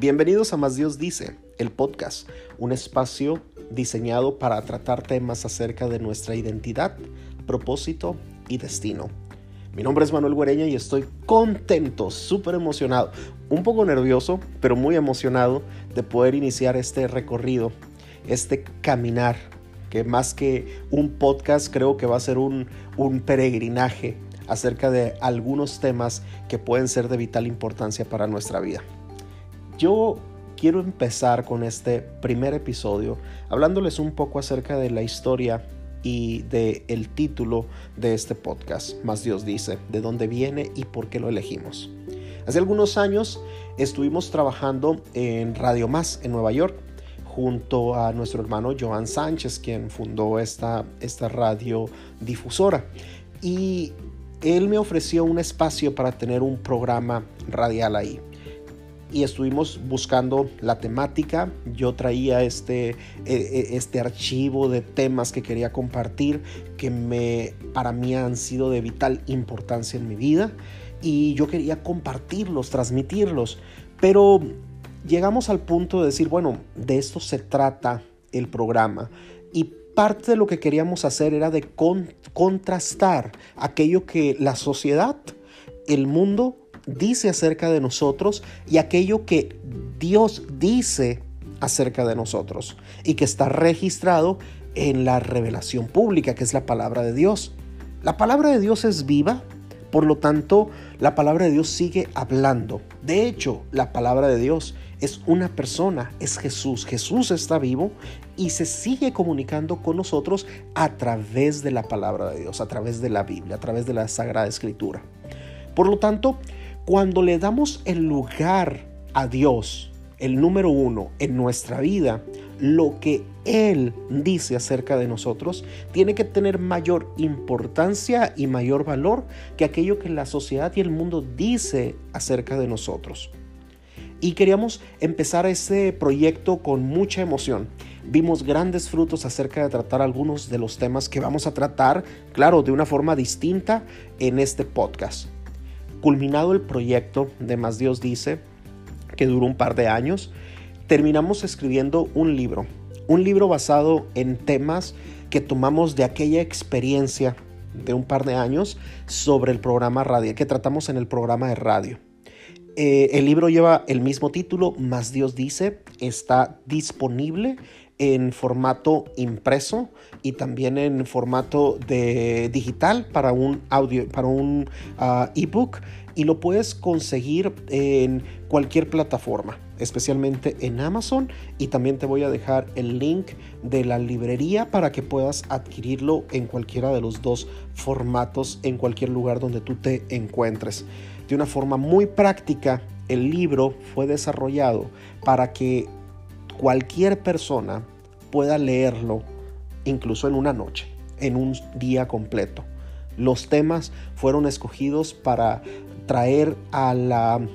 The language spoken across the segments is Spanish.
Bienvenidos a Más Dios Dice, el podcast, un espacio diseñado para tratar temas acerca de nuestra identidad, propósito y destino. Mi nombre es Manuel Guereña y estoy contento, súper emocionado, un poco nervioso, pero muy emocionado de poder iniciar este recorrido, este caminar, que más que un podcast creo que va a ser un, un peregrinaje acerca de algunos temas que pueden ser de vital importancia para nuestra vida. Yo quiero empezar con este primer episodio hablándoles un poco acerca de la historia y de el título de este podcast, Más Dios dice, de dónde viene y por qué lo elegimos. Hace algunos años estuvimos trabajando en Radio Más en Nueva York junto a nuestro hermano Joan Sánchez, quien fundó esta, esta radio difusora. Y él me ofreció un espacio para tener un programa radial ahí y estuvimos buscando la temática. Yo traía este, e, e, este archivo de temas que quería compartir que me, para mí han sido de vital importancia en mi vida y yo quería compartirlos, transmitirlos. Pero llegamos al punto de decir, bueno, de esto se trata el programa y parte de lo que queríamos hacer era de contrastar aquello que la sociedad, el mundo dice acerca de nosotros y aquello que Dios dice acerca de nosotros y que está registrado en la revelación pública, que es la palabra de Dios. La palabra de Dios es viva, por lo tanto, la palabra de Dios sigue hablando. De hecho, la palabra de Dios es una persona, es Jesús. Jesús está vivo y se sigue comunicando con nosotros a través de la palabra de Dios, a través de la Biblia, a través de la Sagrada Escritura. Por lo tanto, cuando le damos el lugar a Dios, el número uno en nuestra vida, lo que Él dice acerca de nosotros tiene que tener mayor importancia y mayor valor que aquello que la sociedad y el mundo dice acerca de nosotros. Y queríamos empezar ese proyecto con mucha emoción. Vimos grandes frutos acerca de tratar algunos de los temas que vamos a tratar, claro, de una forma distinta en este podcast. Culminado el proyecto de Más Dios dice, que duró un par de años, terminamos escribiendo un libro, un libro basado en temas que tomamos de aquella experiencia de un par de años sobre el programa radio, que tratamos en el programa de radio. Eh, el libro lleva el mismo título, Más Dios dice, está disponible en formato impreso y también en formato de digital para un audio, para un ah, ebook y lo puedes conseguir en cualquier plataforma, especialmente en Amazon y también te voy a dejar el link de la librería para que puedas adquirirlo en cualquiera de los dos formatos en cualquier lugar donde tú te encuentres. De una forma muy práctica, el libro fue desarrollado para que cualquier persona pueda leerlo incluso en una noche, en un día completo. Los temas fueron escogidos para traer al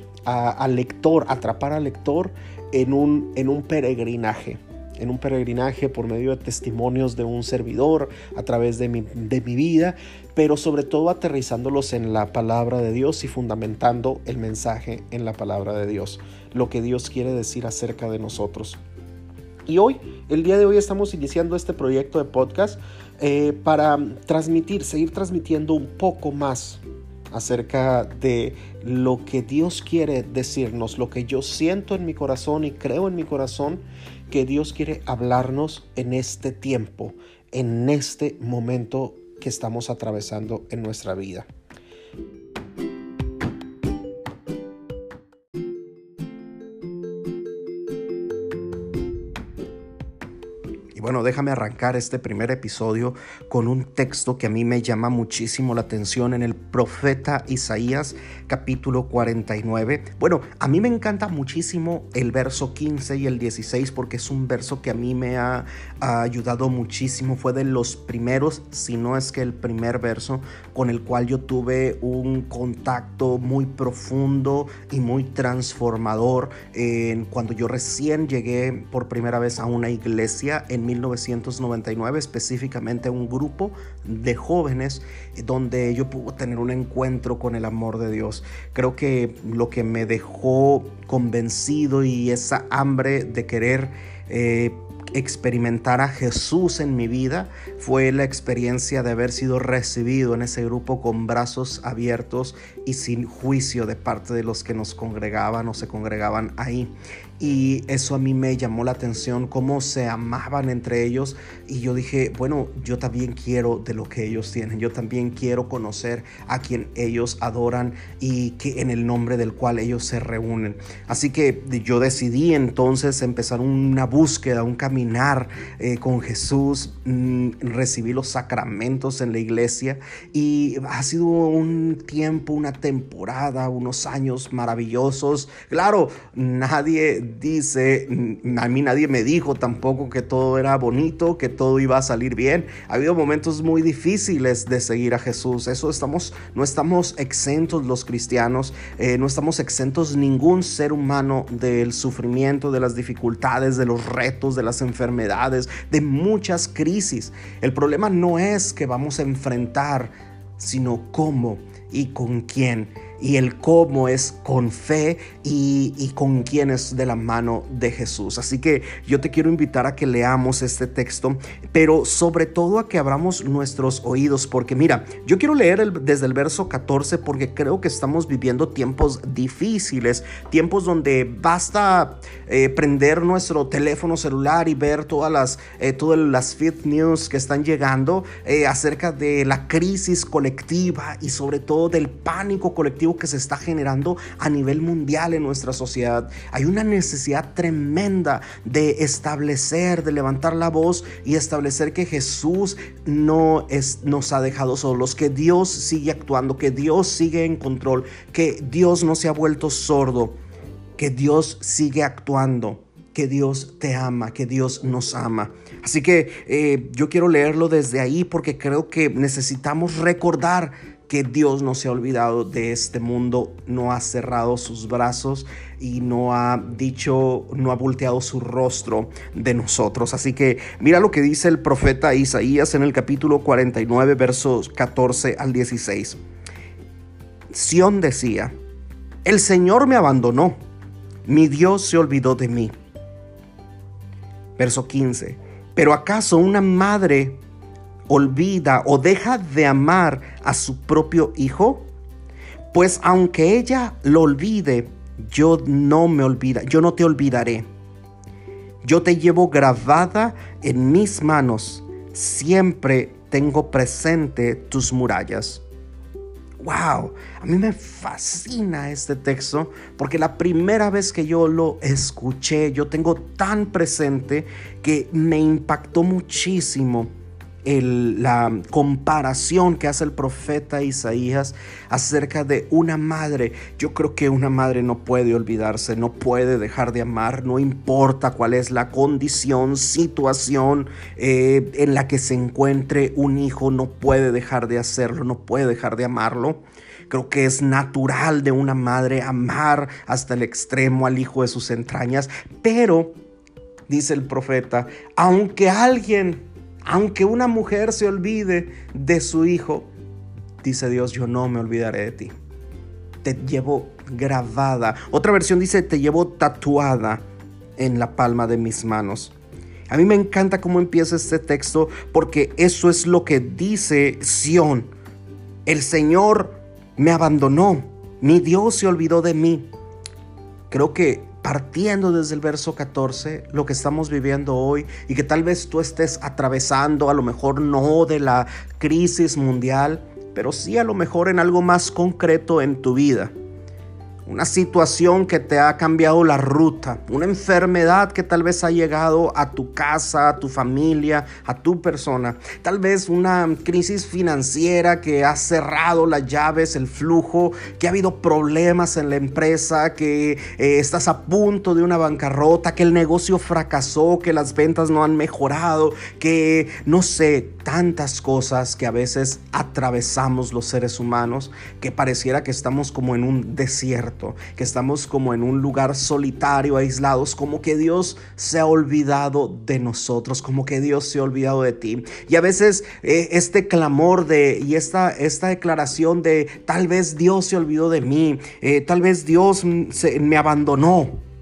lector, atrapar al lector en un, en un peregrinaje en un peregrinaje por medio de testimonios de un servidor a través de mi, de mi, vida, pero sobre todo aterrizándolos en la palabra de Dios y fundamentando el mensaje en la palabra de Dios, lo que Dios quiere decir acerca de nosotros. Y hoy, el día de hoy, estamos iniciando este proyecto de podcast eh, para transmitir, seguir transmitiendo un poco más acerca de lo que Dios quiere decirnos, lo que yo siento en mi corazón y creo en mi corazón que Dios quiere hablarnos en este tiempo, en este momento que estamos atravesando en nuestra vida. Bueno, déjame arrancar este primer episodio con un texto que a mí me llama muchísimo la atención en el profeta Isaías capítulo 49. Bueno, a mí me encanta muchísimo el verso 15 y el 16 porque es un verso que a mí me ha, ayudado muchísimo. Fue de los primeros, si no es que el primer verso con el cual yo tuve un contacto muy profundo y muy transformador en cuando yo recién llegué por primera vez a una iglesia en mi 1999, específicamente un grupo de jóvenes donde yo pude tener un encuentro con el amor de Dios. Creo que lo que me dejó convencido y esa hambre de querer eh, experimentar a Jesús en mi vida fue la experiencia de haber sido recibido en ese grupo con brazos abiertos y sin juicio de parte de los que nos congregaban o se congregaban ahí. Y eso a mí me llamó la atención, cómo se amaban entre ellos. Y yo dije, bueno, yo también quiero de lo que ellos tienen, yo también quiero conocer a quien ellos adoran y que en el nombre del cual ellos se reúnen. Así que yo decidí entonces empezar una búsqueda, un caminar eh, con Jesús, mm, recibí los sacramentos en la iglesia y ha sido un tiempo, una temporada, unos años maravillosos. Claro, nadie dice, a mí nadie me dijo tampoco que todo era bonito, que todo iba a salir bien. Ha habido momentos muy difíciles de seguir a Jesús. Eso estamos, no estamos exentos los cristianos, eh, no estamos exentos ningún ser humano del sufrimiento, de las dificultades, de los retos, de las enfermedades, de muchas crisis. El problema no es que vamos a enfrentar, sino cómo y con quién y el cómo es con fe y, con quién es de la mano de Jesús. Así que yo te quiero invitar a que leamos este texto, pero sobre todo a que abramos nuestros oídos, porque mira, yo quiero leer desde el verso 14 porque creo que estamos viviendo tiempos difíciles, tiempos donde basta eh, prender nuestro teléfono celular y ver todas las, eh, todas las fit news que están llegando eh, acerca de la crisis colectiva y sobre todo del pánico colectivo que se está generando a nivel mundial en nuestra sociedad. Hay una necesidad tremenda de establecer, de levantar la voz y establecer que Jesús no es, nos ha dejado solos, que Dios sigue actuando, que Dios sigue en control, que Dios no se ha vuelto sordo, que Dios sigue actuando que Dios te ama, que Dios nos ama. Así que eh, yo quiero leerlo desde ahí porque creo que necesitamos recordar que Dios no se ha olvidado de este mundo, no ha cerrado sus brazos y no ha dicho, no ha volteado su rostro de nosotros. Así que mira lo que dice el profeta Isaías en el capítulo 49, versos 14 al 16. Sión decía, el Señor me abandonó, mi Dios se olvidó de mí. Verso 15, pero acaso una madre olvida o deja de amar a su propio hijo? Pues aunque ella lo olvide, yo no me olvida, yo no te olvidaré. Yo te llevo grabada en mis manos, siempre tengo presente tus murallas. Wow, a mí me fascina este texto porque la primera vez que yo lo escuché, yo tengo tan presente que me impactó muchísimo la comparación que hace el profeta Isaías acerca de una madre. Yo creo que una madre no puede olvidarse, no puede dejar de amar, no importa cuál es la condición, situación eh, en la que se encuentre un hijo, no puede dejar de hacerlo, no puede dejar de amarlo. Creo que es natural de una madre amar hasta el extremo al hijo de sus entrañas, pero, dice el profeta, aunque alguien aunque una mujer se olvide de su hijo, dice Dios, yo no me olvidaré de ti. Te llevo grabada. Otra versión dice, te llevo tatuada en la palma de mis manos. A mí me encanta cómo empieza este texto porque eso es lo que dice Sión. El Señor me abandonó, mi Dios se olvidó de mí. Creo que partiendo desde el verso 14, lo que estamos viviendo hoy y que tal vez tú estés atravesando, a lo mejor no de la crisis mundial, pero sí a lo mejor en algo más concreto en tu vida una situación que te ha cambiado la ruta, una enfermedad que tal vez ha llegado a tu casa, a tu familia, a tu persona, tal vez una crisis financiera que ha cerrado las llaves, el flujo, que ha habido problemas en la empresa, que eh, estás a punto de una bancarrota, que el negocio fracasó, que las ventas no han mejorado, que no sé, tantas cosas que a veces atravesamos los seres humanos, que pareciera que estamos como en un desierto que estamos como en un lugar solitario, aislados, como que Dios se ha olvidado de nosotros, como que Dios se ha olvidado de ti. Y a veces eh, este clamor de y esta, esta declaración de tal vez Dios se olvidó de mí, eh, tal vez Dios me abandonó.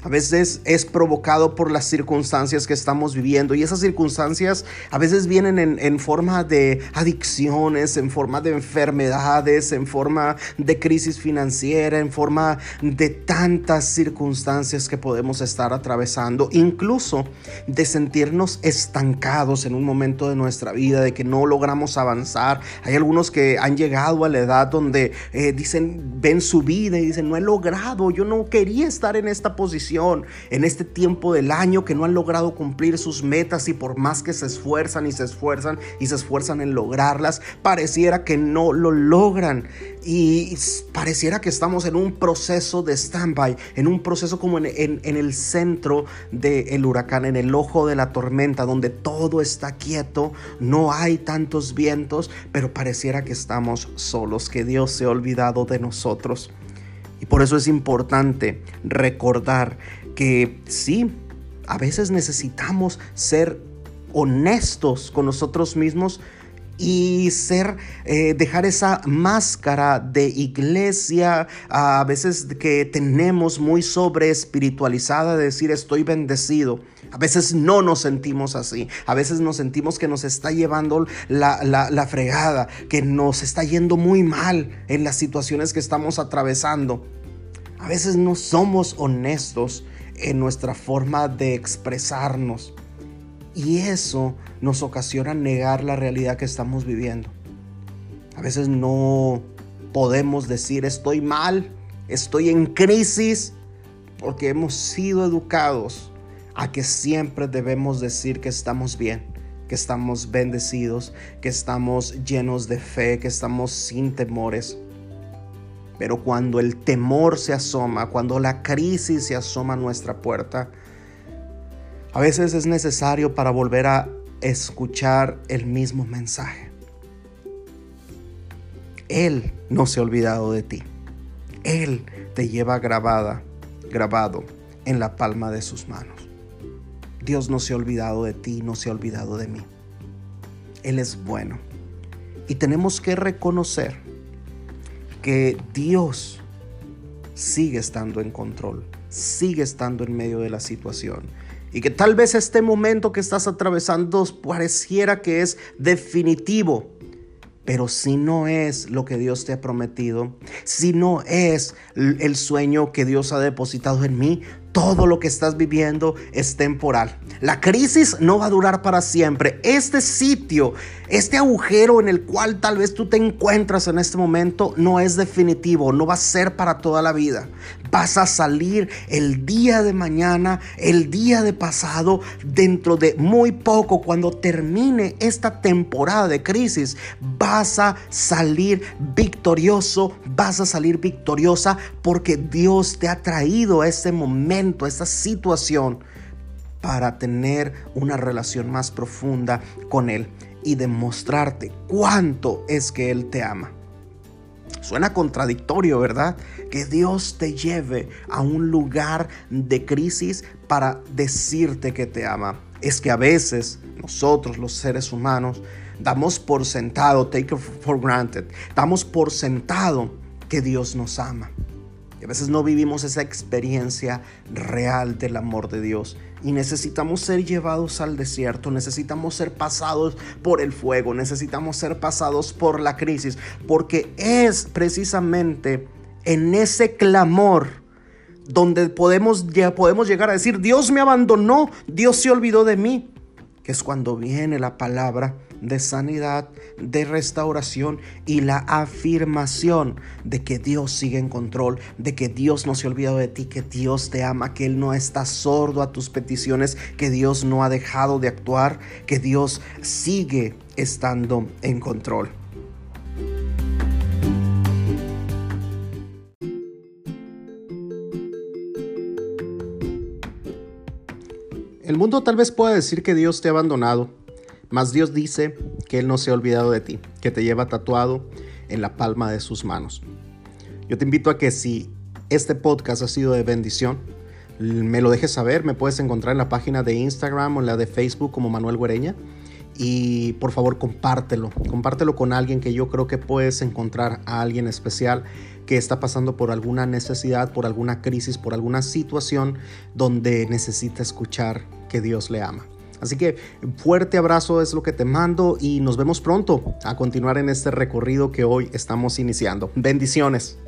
A veces es provocado por las circunstancias que estamos viviendo y esas circunstancias a veces vienen en, forma de adicciones, en forma de enfermedades, en forma de crisis financiera, en forma de tantas circunstancias que podemos estar atravesando, incluso de sentirnos estancados en un momento de nuestra vida, de que no logramos avanzar. Hay algunos que han llegado a la edad donde eh, dicen, ven su vida y dicen, no he logrado, yo no quería estar en esta posición en este tiempo del año que no han logrado cumplir sus metas y por más que se esfuerzan y se esfuerzan y se esfuerzan en lograrlas, pareciera que no lo logran y pareciera que estamos en un proceso de stand-by, en un proceso como en, el centro del huracán, en el ojo de la tormenta, donde todo está quieto, no hay tantos vientos, pero pareciera que estamos solos, que Dios se ha olvidado de nosotros. Y por eso es importante recordar que sí, a veces necesitamos ser honestos con nosotros mismos y ser, eh, dejar esa máscara de iglesia, a veces que tenemos muy sobre espiritualizada, de decir estoy bendecido. A veces no nos sentimos así, a veces nos sentimos que nos está llevando la, la fregada, que nos está yendo muy mal en las situaciones que estamos atravesando. A veces no somos honestos en nuestra forma de expresarnos. Y eso nos ocasiona negar la realidad que estamos viviendo. A veces no podemos decir estoy mal, estoy en crisis, porque hemos sido educados a que siempre debemos decir que estamos bien, que estamos bendecidos, que estamos llenos de fe, que estamos sin temores. Pero cuando el temor se asoma, cuando la crisis se asoma a nuestra puerta, a veces es necesario para volver a escuchar el mismo mensaje. Él no se ha olvidado de ti. Él te lleva grabada, grabado en la palma de sus manos. Dios no se ha olvidado de ti, no se ha olvidado de mí. Él es bueno. Y tenemos que reconocer que Dios sigue estando en control, sigue estando en medio de la situación y que tal vez este momento que estás atravesando pareciera que es definitivo. Pero si no es lo que Dios te ha prometido, si no es el sueño que Dios ha depositado en mí, todo lo que estás viviendo es temporal. La crisis no va a durar para siempre. Este sitio, este agujero en el cual tal vez tú te encuentras en este momento no es definitivo, no va a ser para toda la vida. Vas a salir el día de mañana, el día de pasado, dentro de muy poco, cuando termine esta temporada de crisis, vas a salir victorioso, vas a salir victoriosa porque Dios te ha traído a este momento esta situación, para tener una relación más profunda con Él y demostrarte cuánto es que Él te ama. Suena contradictorio, ¿verdad? Que Dios te lleve a un lugar de crisis para decirte que te ama. Es que a veces nosotros los seres humanos damos por sentado, take it for granted, damos por sentado que Dios nos ama. Y a veces no vivimos esa experiencia real del amor de Dios. Y necesitamos ser llevados al desierto, necesitamos ser pasados por el fuego, necesitamos ser pasados por la crisis, porque es precisamente en ese clamor donde podemos, ya podemos llegar a decir, Dios me abandonó, Dios se olvidó de mí, que es cuando viene la palabra de sanidad, de restauración y la afirmación de que Dios sigue en control, de que Dios no se ha olvidado de ti, que Dios te ama, que Él no está sordo a tus peticiones, que Dios no ha dejado de actuar, que Dios sigue estando en control. El mundo tal vez pueda decir que Dios te ha abandonado, mas Dios dice que Él no se ha olvidado de ti, que te lleva tatuado en la palma de sus manos. Yo te invito a que si este podcast ha sido de bendición, me lo dejes saber, me puedes encontrar en la página de Instagram o en la de Facebook como Manuel Guereña. Y por favor compártelo, compártelo con alguien que yo creo que puedes encontrar a alguien especial que está pasando por alguna necesidad, por alguna crisis, por alguna situación donde necesita escuchar que Dios le ama. Así que fuerte abrazo es lo que te mando y nos vemos pronto a continuar en este recorrido que hoy estamos iniciando. Bendiciones.